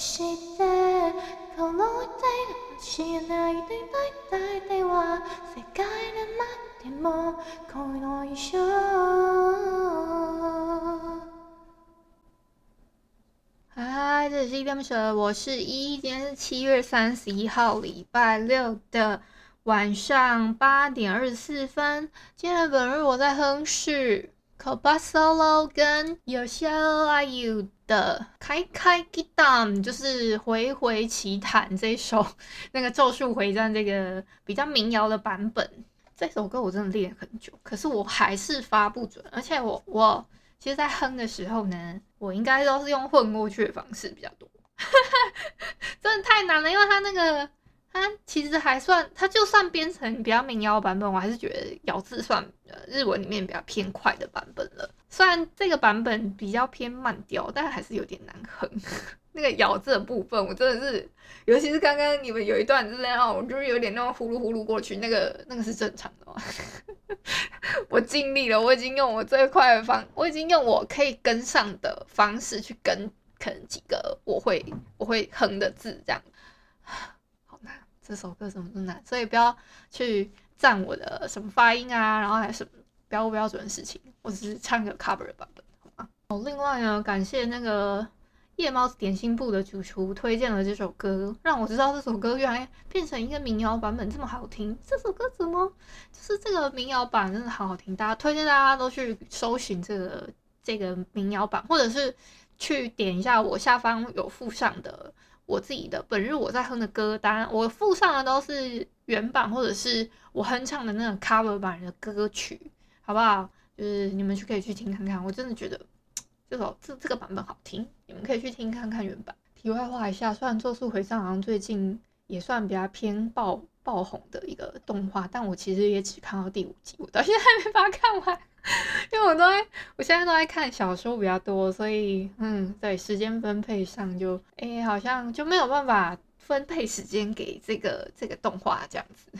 嗨，这里是依依恋不舍，我是依依，今天是七月三十一号，礼拜六的晚上八点二十四分。今天的本日我在哼是 Kobasolo 跟 Yoshio Ayu 的开开キタン，就是回回奇弹这一首那个咒术回战这个比较民谣的版本。这首歌我真的练了很久，可是我还是发不准，而且我我。其实，在哼的时候呢，我应该都是用混过去的方式比较多，真的太难了，因为它那个 它其实还算，它就算编成比较民谣版本，我还是觉得咬字算呃日文里面比较偏快的版本了。虽然这个版本比较偏慢调，但还是有点难哼。那个咬字的部分，我真的是，尤其是刚刚你们有一段是那样，我就是有点那种呼噜呼噜过去，那个那个是正常的吗？我尽力了，我已经用我最快的方，我已经用我可以跟上的方式去跟，可能几个我会我会哼的字，这样，这首歌怎么这么难？所以不要去赞我的什么发音啊，然后还是什么标不标准的事情，我只是唱个 cover 版本，好吗？哦，另外呢，感谢那个。夜猫子点心部的主厨推荐了这首歌，让我知道这首歌原来变成一个民谣版本这么好听。这首歌怎么就是这个民谣版真的好好听，大家推荐大家都去搜寻这个这个民谣版，或者是去点一下我下方有附上的我自己的本日我在哼的歌单，我附上的都是原版或者是我哼唱的那种 cover 版的歌曲，好不好？就是你们去可以去听看看，我真的觉得。这首这这个版本好听，你们可以去听看看原版。题外话一下，虽然《咒术回战》好像最近也算比较偏爆爆红的一个动画，但我其实也只看到第五集，我到现在还没把它看完，我都在，我现在都在看小说比较多，所以嗯，对时间分配上就哎好像就没有办法分配时间给这个这个动画这样子。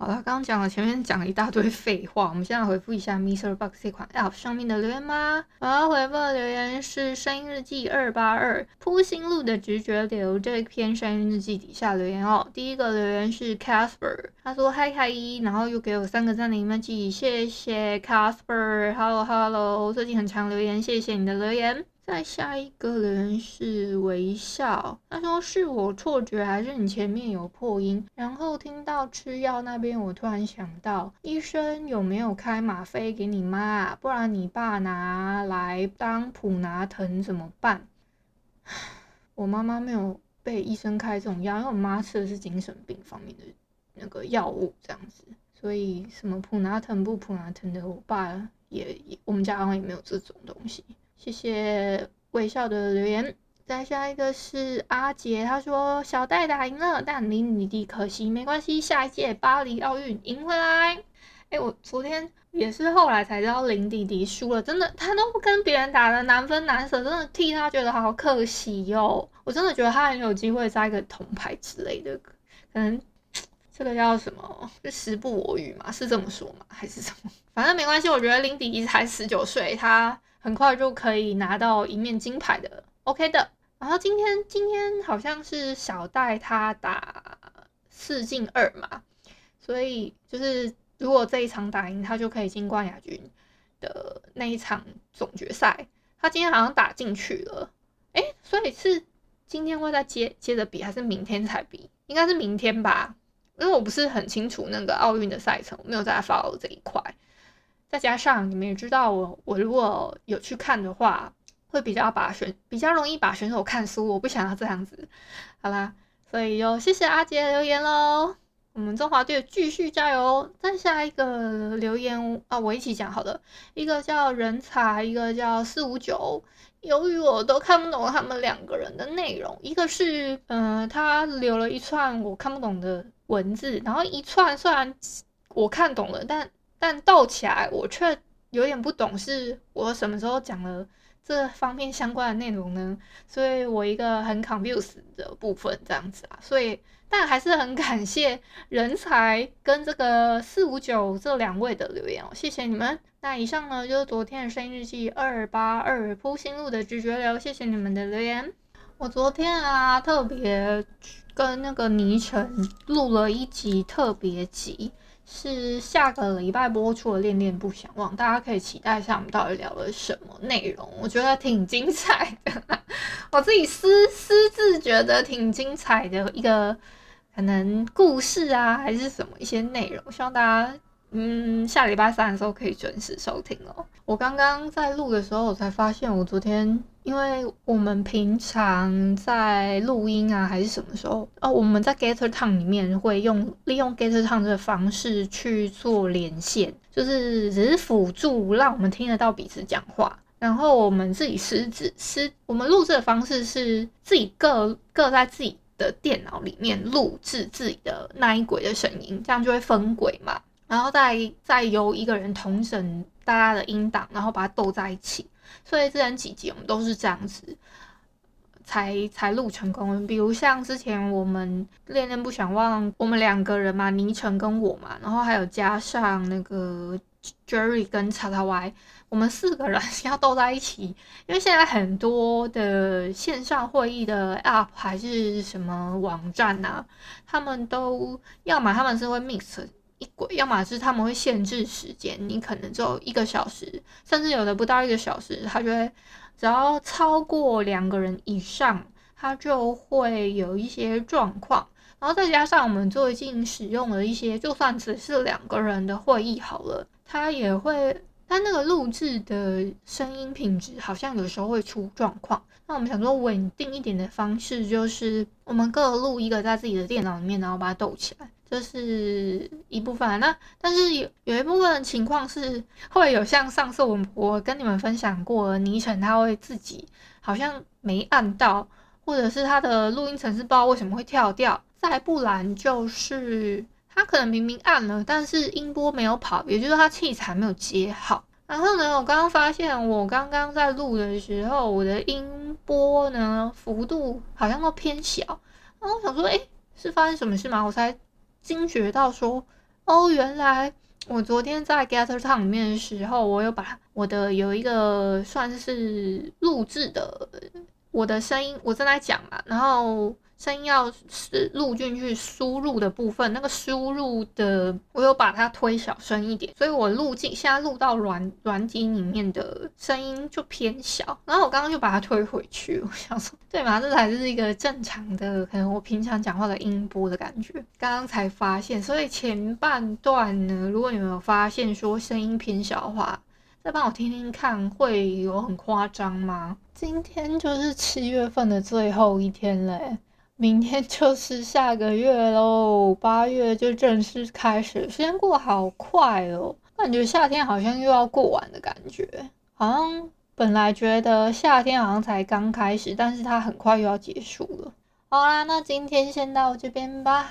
好了，刚刚讲了，前面讲了一大堆 废话，我们现在回复一下 MixerBox 这款 App 上面的留言吧。我要回复的留言是声音日记二八二铺心路的直觉流这篇声音日记底下留言哦。第一个留言是 Casper，他说嗨嗨一，然后又给我三个赞的 emoji，谢谢 Casper，Hello Hello，最近很常留言，谢谢你的留言。再下一个人是微笑，他说是我错觉还是你前面有破音？然后听到吃药那边，我突然想到，医生有没有开吗啡给你妈？啊不然你爸拿来当普拿疼怎么办？我妈妈没有被医生开这种药，因为我妈吃的是精神病方面的那个药物，这样子，所以什么普拿疼不普拿疼的，我爸也我们家好像也没有这种东西。谢谢微笑的留言。再下一个是阿杰，他说小戴打赢了，但林迪迪可惜，没关系，下一届巴黎奥运赢回来。哎、我昨天也是后来才知道林迪迪输了，真的，他都不跟别人打的难分难舍，真的替他觉得好可惜哟、哦。我真的觉得他很有机会摘个铜牌之类的，可能这个叫什么？是时不我与嘛？是这么说吗？还是什么？反正没关系，我觉得林迪迪才十九岁，他。很快就可以拿到一面金牌的，OK 的。然后今天今天好像是小戴他打四进二嘛，所以就是如果这一场打赢，他就可以进冠亚军的那一场总决赛。他今天好像打进去了，诶，所以是今天会再接接着比，还是明天才比？应该是明天吧，因为我不是很清楚那个奥运的赛程，我没有在 follow 这一块。再加上你们也知道我，我如果有去看的话，会比较把选比较容易把选手看输，我不想要这样子。好啦，所以就谢谢阿杰留言喽。我们中华队继续加油！再下一个留言啊，我一起讲好了。一个叫人才，一个叫四五九。由于我都看不懂他们两个人的内容，一个是嗯、呃，他留了一串我看不懂的文字，然后一串虽然我看懂了，但但倒起来我却有点不懂，是我什么时候讲了这方面相关的内容呢？所以我一个很 confuse 的部分这样子啊，所以。但还是很 感谢人才跟这个四五九这两位的留言哦，谢谢你们。那以上呢就是昨天的声音日记二八二铺心路的咀嚼流，谢谢你们的留言。我昨天啊特别跟那个倪晨录了一集特别集，是下个礼拜播出的《恋恋不想忘》，大家可以期待一下我们到底聊了什么内容，我觉得挺精彩的，我自己私私自觉得挺精彩的一个。可能故事啊，还是什么一些内容，希望大家嗯下礼拜三的时候可以准时收听哦。我刚刚在录的时候，我才发现我昨天，因为我们平常在录音啊，还是什么时候哦，我们在 Gather Town 里面会用利用 Gather Town 这个方式去做连线，就是只是辅助让我们听得到彼此讲话，然后我们自己私自私，我们录制的方式是自己各各在自己。的电脑里面录制自己的那一轨的声音，这样就会分轨嘛，然后再再由一个人统整大家的音档，然后把它斗在一起。所以之前几集我们都是这样子才才录成功。比如像之前我们恋恋不想忘，我们两个人嘛，倪晨跟我嘛，然后还有加上那个 Jerry 跟叉叉 Y。我们四个人 要斗在一起，因为现在很多的线上会议的 App 还是什么网站啊，他们都要么他们是会 mix 一轨，要么是他们会限制时间，你可能只有一个小时，甚至有的不到一个小时，他就会只要超过两个人以上，他就会有一些状况。然后再加上我们最近使用了一些，就算只是两个人的会议好了，他也会。但那个录制的声音品质好像有时候会出状况，那我们想说稳定一点的方式，就是我们各录一个在自己的电脑里面，然后把它抖起来，这是一部分。那但是有有一部分情况是会有像上次我我跟你们分享过，倪晨他会自己好像没按到，或者是他的录音程式不知道为什么会跳掉，再不然就是。他可能明明按了，但是音波没有跑，也就是他器材没有接好。然后呢，我刚刚发现，我刚刚在录的时候，我的音波呢幅度好像都偏小。然后我想说，诶，是发生什么事吗？我才惊觉到说，哦，原来我昨天在 Gather Town 里面的时候，我有把我的有一个算是录制的我的声音，我正在讲嘛，然后。声音要是录进去输入的部分，那个输入的我有把它推小声一点，所以我录进现在录到软软体里面的声音就偏小。然后我刚刚就把它推回去，我想说，对嘛，这才是一个正常的，可能我平常讲话的音波的感觉。刚刚才发现，所以前半段呢，如果你们有发现说声音偏小的话，再帮我听听看，会有很夸张吗？今天就是七月份的最后一天嘞。明天就是下个月喽，八月就正式开始。时间过好快哦，感觉夏天好像又要过完的感觉。好像本来觉得夏天好像才刚开始，但是它很快又要结束了。好啦，那今天先到这边吧。